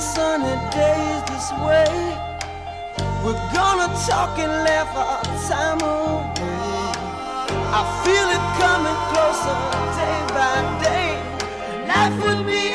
sunny days this way. We're gonna talk and laugh our time away. I feel it coming closer day by day. Life would be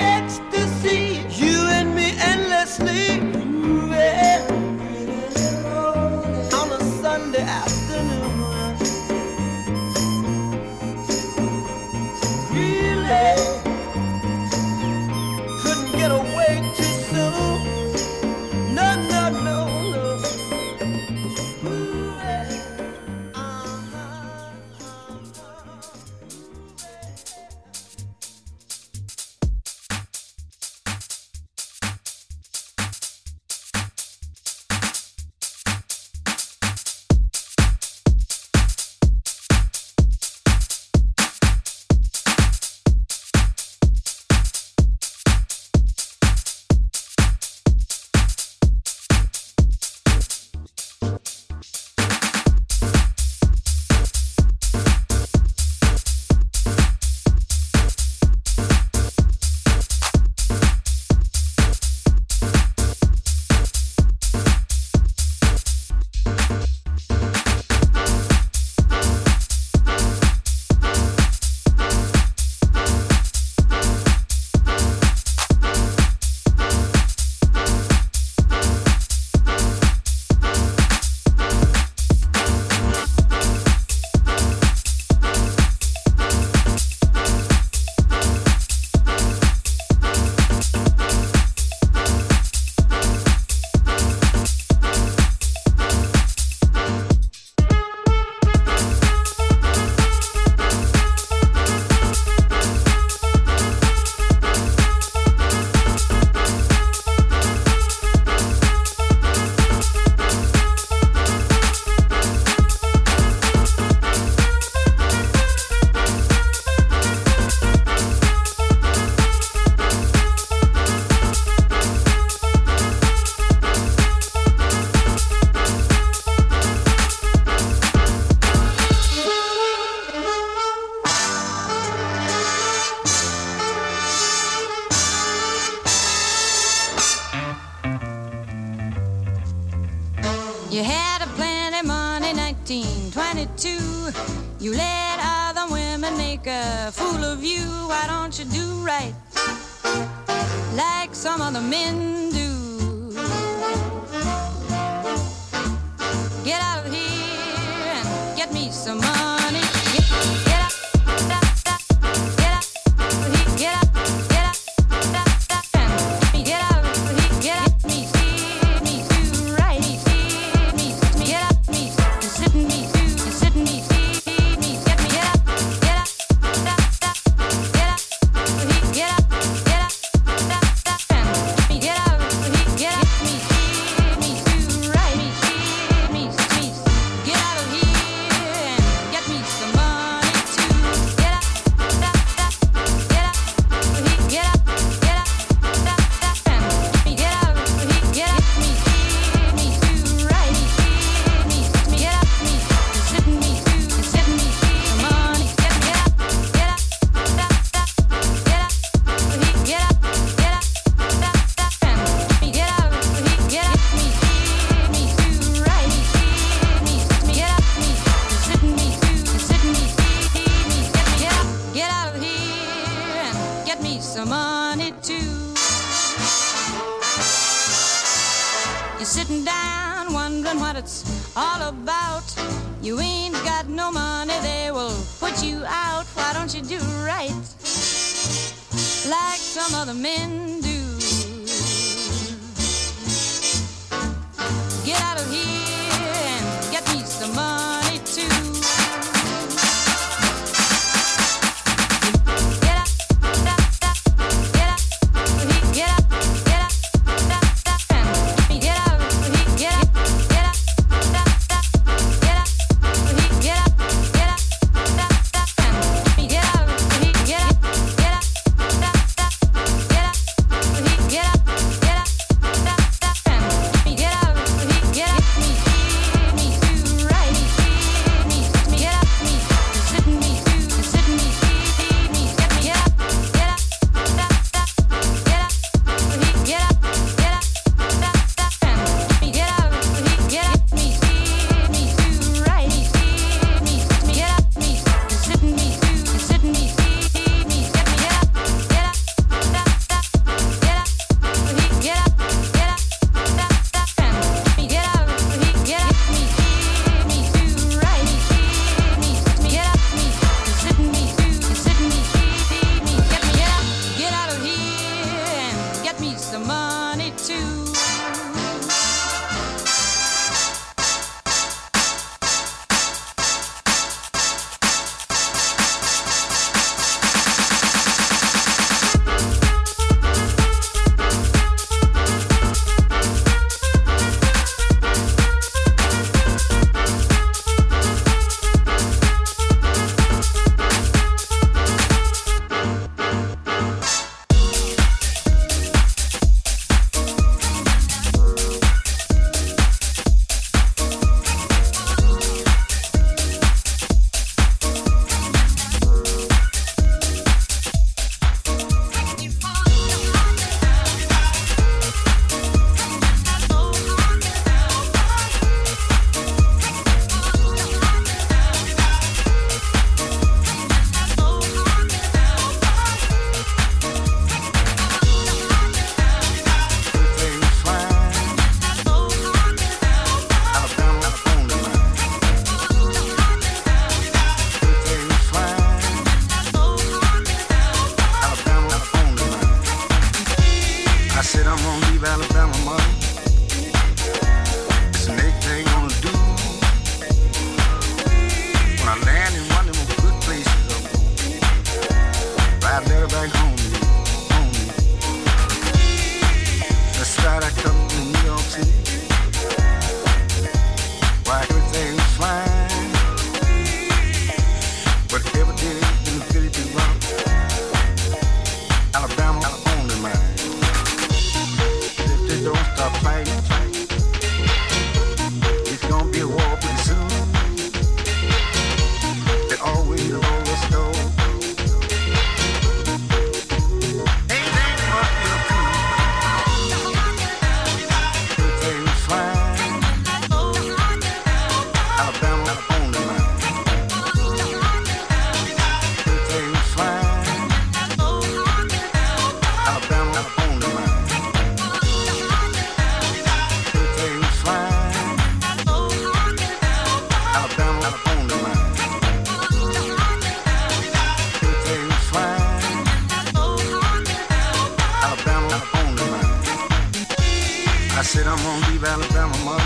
said I'm gonna leave Alabama, mother.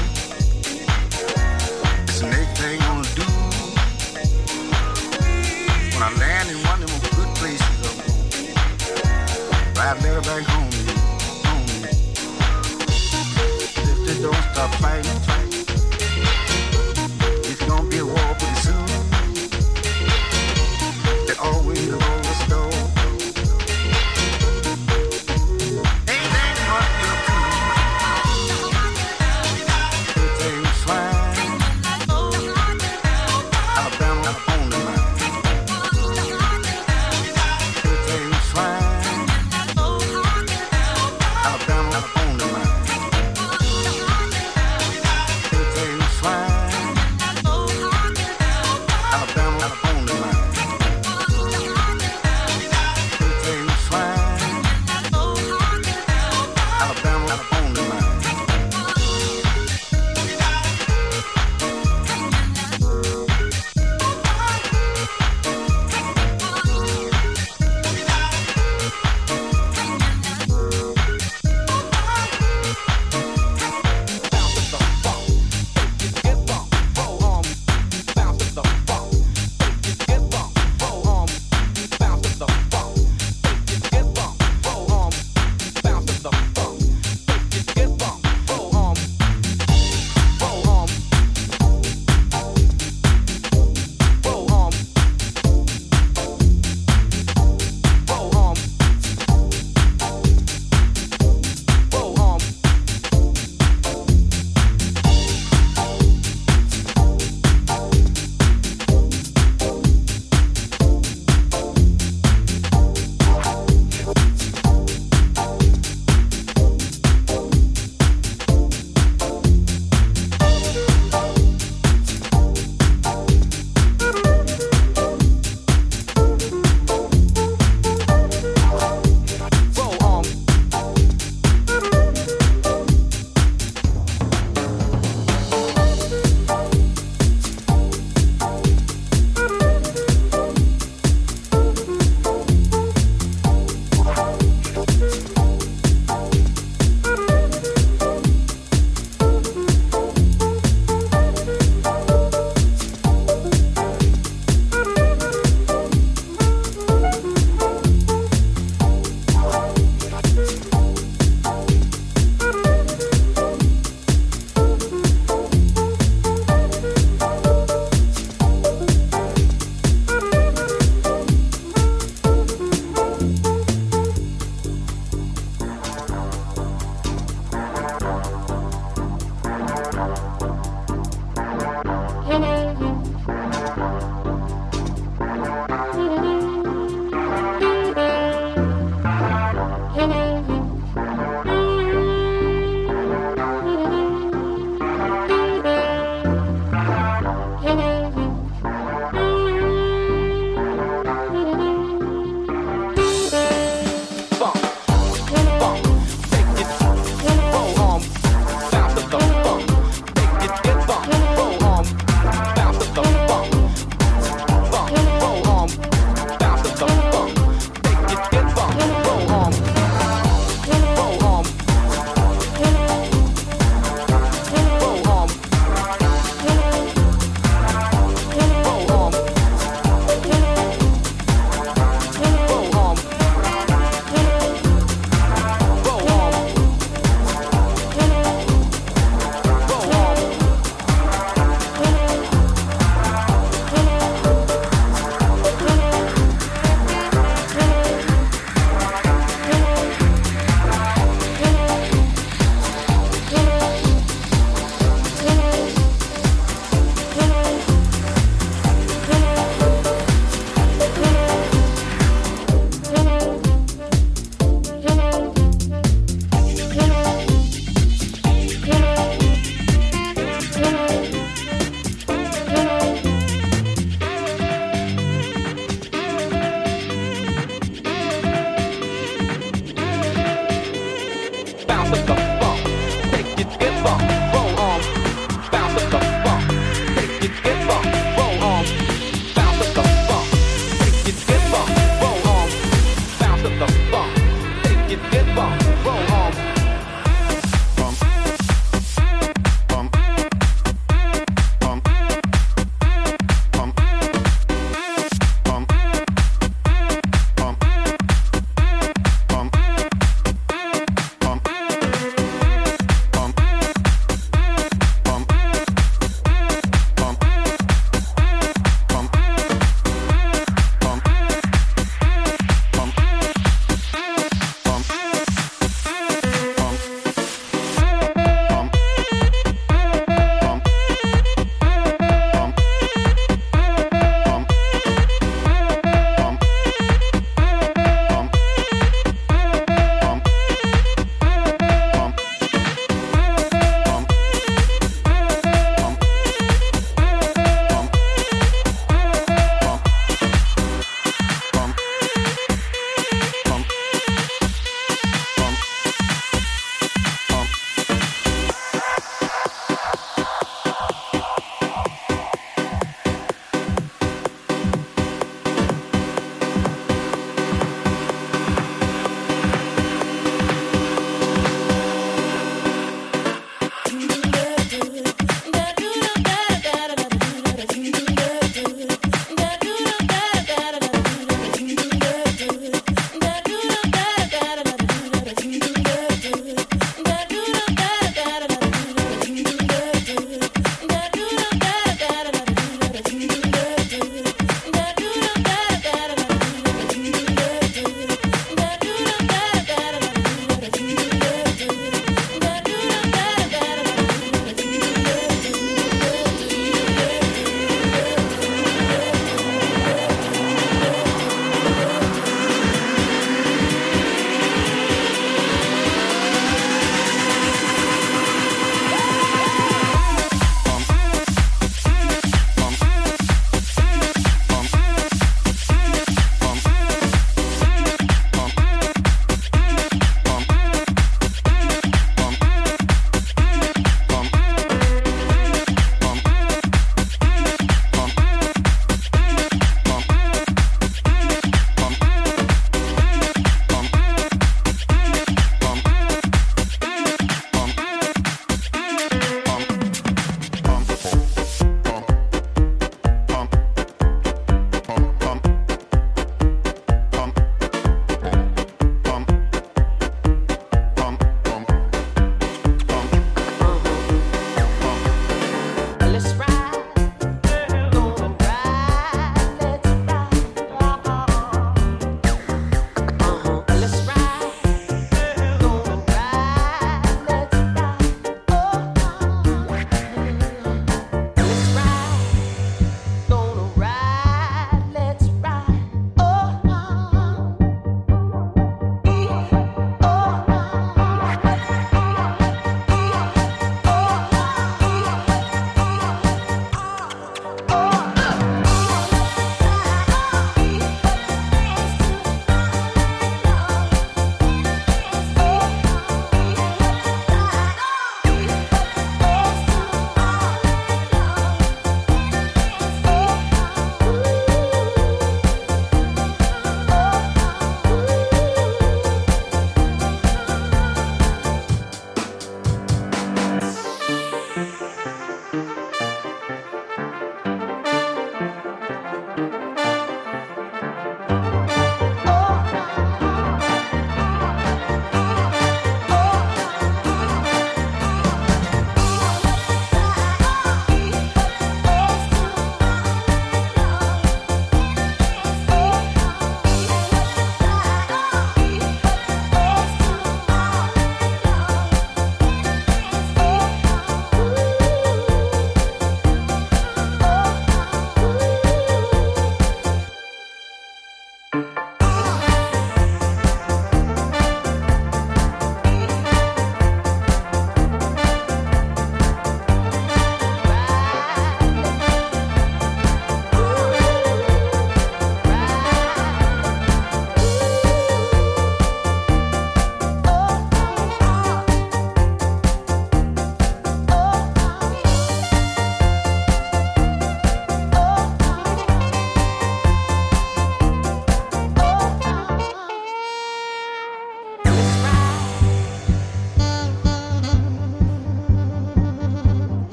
It's the next thing I'm gonna do. When I land in one of them good places, I'm gonna ride better back home. home. If they don't stop fighting,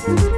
Thank